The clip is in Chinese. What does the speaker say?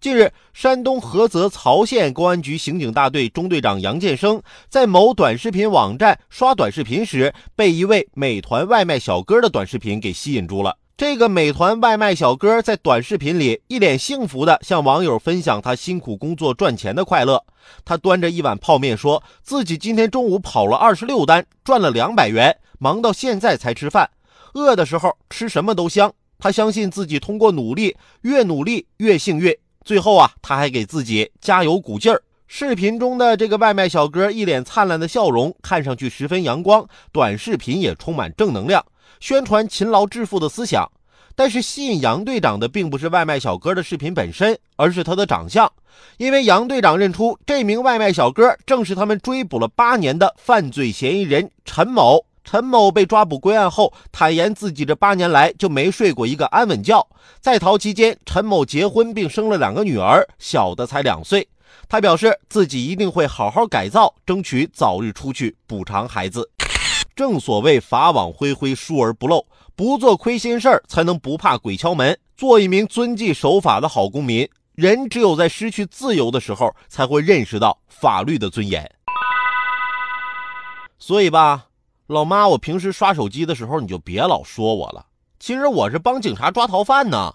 近日，山东菏泽曹县公安局刑警大队中队长杨建生在某短视频网站刷短视频时，被一位美团外卖小哥的短视频给吸引住了。这个美团外卖小哥在短视频里一脸幸福地向网友分享他辛苦工作赚钱的快乐。他端着一碗泡面，说自己今天中午跑了二十六单，赚了两百元，忙到现在才吃饭。饿的时候吃什么都香。他相信自己通过努力，越努力越幸运。最后啊，他还给自己加油鼓劲儿。视频中的这个外卖小哥一脸灿烂的笑容，看上去十分阳光。短视频也充满正能量，宣传勤劳致富的思想。但是吸引杨队长的并不是外卖小哥的视频本身，而是他的长相。因为杨队长认出这名外卖小哥正是他们追捕了八年的犯罪嫌疑人陈某。陈某被抓捕归案后，坦言自己这八年来就没睡过一个安稳觉。在逃期间，陈某结婚并生了两个女儿，小的才两岁。他表示自己一定会好好改造，争取早日出去补偿孩子。正所谓法网恢恢，疏而不漏，不做亏心事儿，才能不怕鬼敲门。做一名遵纪守法的好公民。人只有在失去自由的时候，才会认识到法律的尊严。所以吧。老妈，我平时刷手机的时候，你就别老说我了。其实我是帮警察抓逃犯呢。